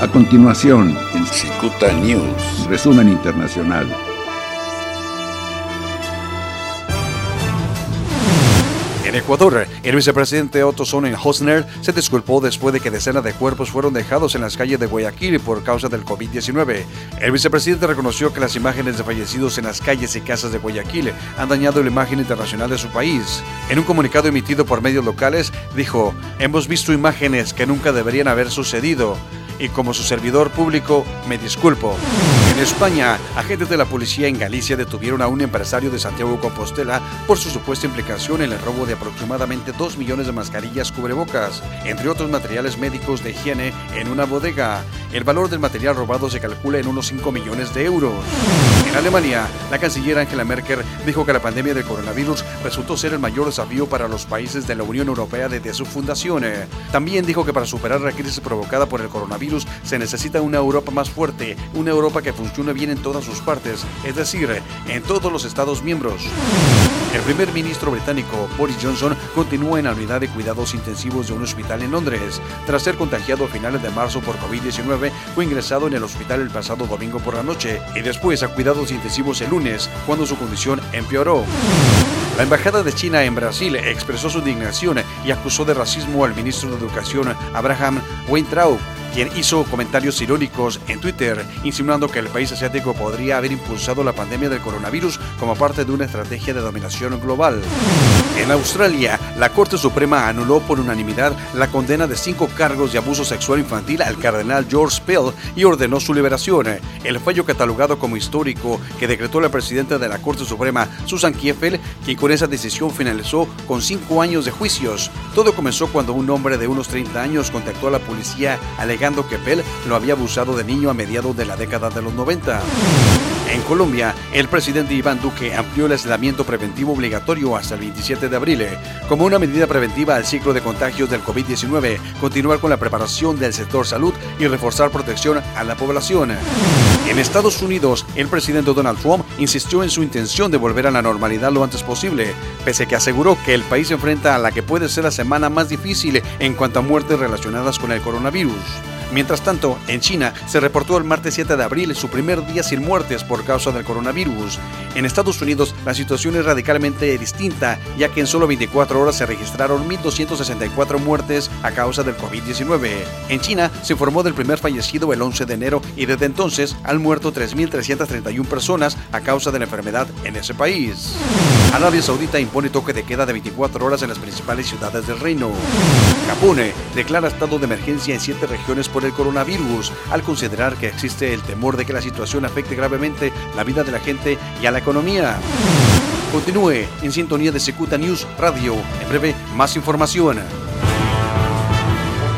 A continuación, en Cicuta News. resumen internacional. En Ecuador, el vicepresidente Otto Sonnenhosner se disculpó después de que decenas de cuerpos fueron dejados en las calles de Guayaquil por causa del COVID-19. El vicepresidente reconoció que las imágenes de fallecidos en las calles y casas de Guayaquil han dañado la imagen internacional de su país. En un comunicado emitido por medios locales, dijo, hemos visto imágenes que nunca deberían haber sucedido y como su servidor público me disculpo. En España, agentes de la policía en Galicia detuvieron a un empresario de Santiago Compostela por su supuesta implicación en el robo de aproximadamente 2 millones de mascarillas cubrebocas, entre otros materiales médicos de higiene en una bodega. El valor del material robado se calcula en unos 5 millones de euros. En Alemania, la canciller Angela Merkel dijo que la pandemia del coronavirus resultó ser el mayor desafío para los países de la Unión Europea desde su fundación. También dijo que para superar la crisis provocada por el coronavirus se necesita una Europa más fuerte, una Europa que funcione bien en todas sus partes, es decir, en todos los Estados miembros. El primer ministro británico Boris Johnson continúa en la unidad de cuidados intensivos de un hospital en Londres. Tras ser contagiado a finales de marzo por COVID-19, fue ingresado en el hospital el pasado domingo por la noche y después a cuidados intensivos el lunes, cuando su condición empeoró. La Embajada de China en Brasil expresó su indignación y acusó de racismo al ministro de Educación Abraham Weintraub quien hizo comentarios irónicos en Twitter, insinuando que el país asiático podría haber impulsado la pandemia del coronavirus como parte de una estrategia de dominación global. En Australia, la Corte Suprema anuló por unanimidad la condena de cinco cargos de abuso sexual infantil al cardenal George Pell y ordenó su liberación. El fallo catalogado como histórico que decretó la presidenta de la Corte Suprema, Susan Kiefel, quien con esa decisión finalizó con cinco años de juicios. Todo comenzó cuando un hombre de unos 30 años contactó a la policía alegando que Pell lo había abusado de niño a mediados de la década de los 90. En Colombia, el presidente Iván Duque amplió el aislamiento preventivo obligatorio hasta el 27 de abril, como una medida preventiva al ciclo de contagios del COVID-19, continuar con la preparación del sector salud y reforzar protección a la población. En Estados Unidos, el presidente Donald Trump insistió en su intención de volver a la normalidad lo antes posible, pese que aseguró que el país se enfrenta a la que puede ser la semana más difícil en cuanto a muertes relacionadas con el coronavirus. Mientras tanto, en China se reportó el martes 7 de abril su primer día sin muertes por causa del coronavirus. En Estados Unidos la situación es radicalmente distinta, ya que en solo 24 horas se registraron 1.264 muertes a causa del COVID-19. En China se informó del primer fallecido el 11 de enero y desde entonces han muerto 3.331 personas a causa de la enfermedad en ese país. Arabia Saudita impone toque de queda de 24 horas en las principales ciudades del reino. Japón declara estado de emergencia en siete regiones por el coronavirus, al considerar que existe el temor de que la situación afecte gravemente la vida de la gente y a la economía. Continúe en sintonía de Secuta News Radio. En breve, más información.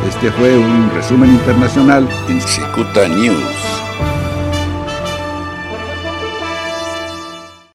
Este fue un resumen internacional en Cicuta News.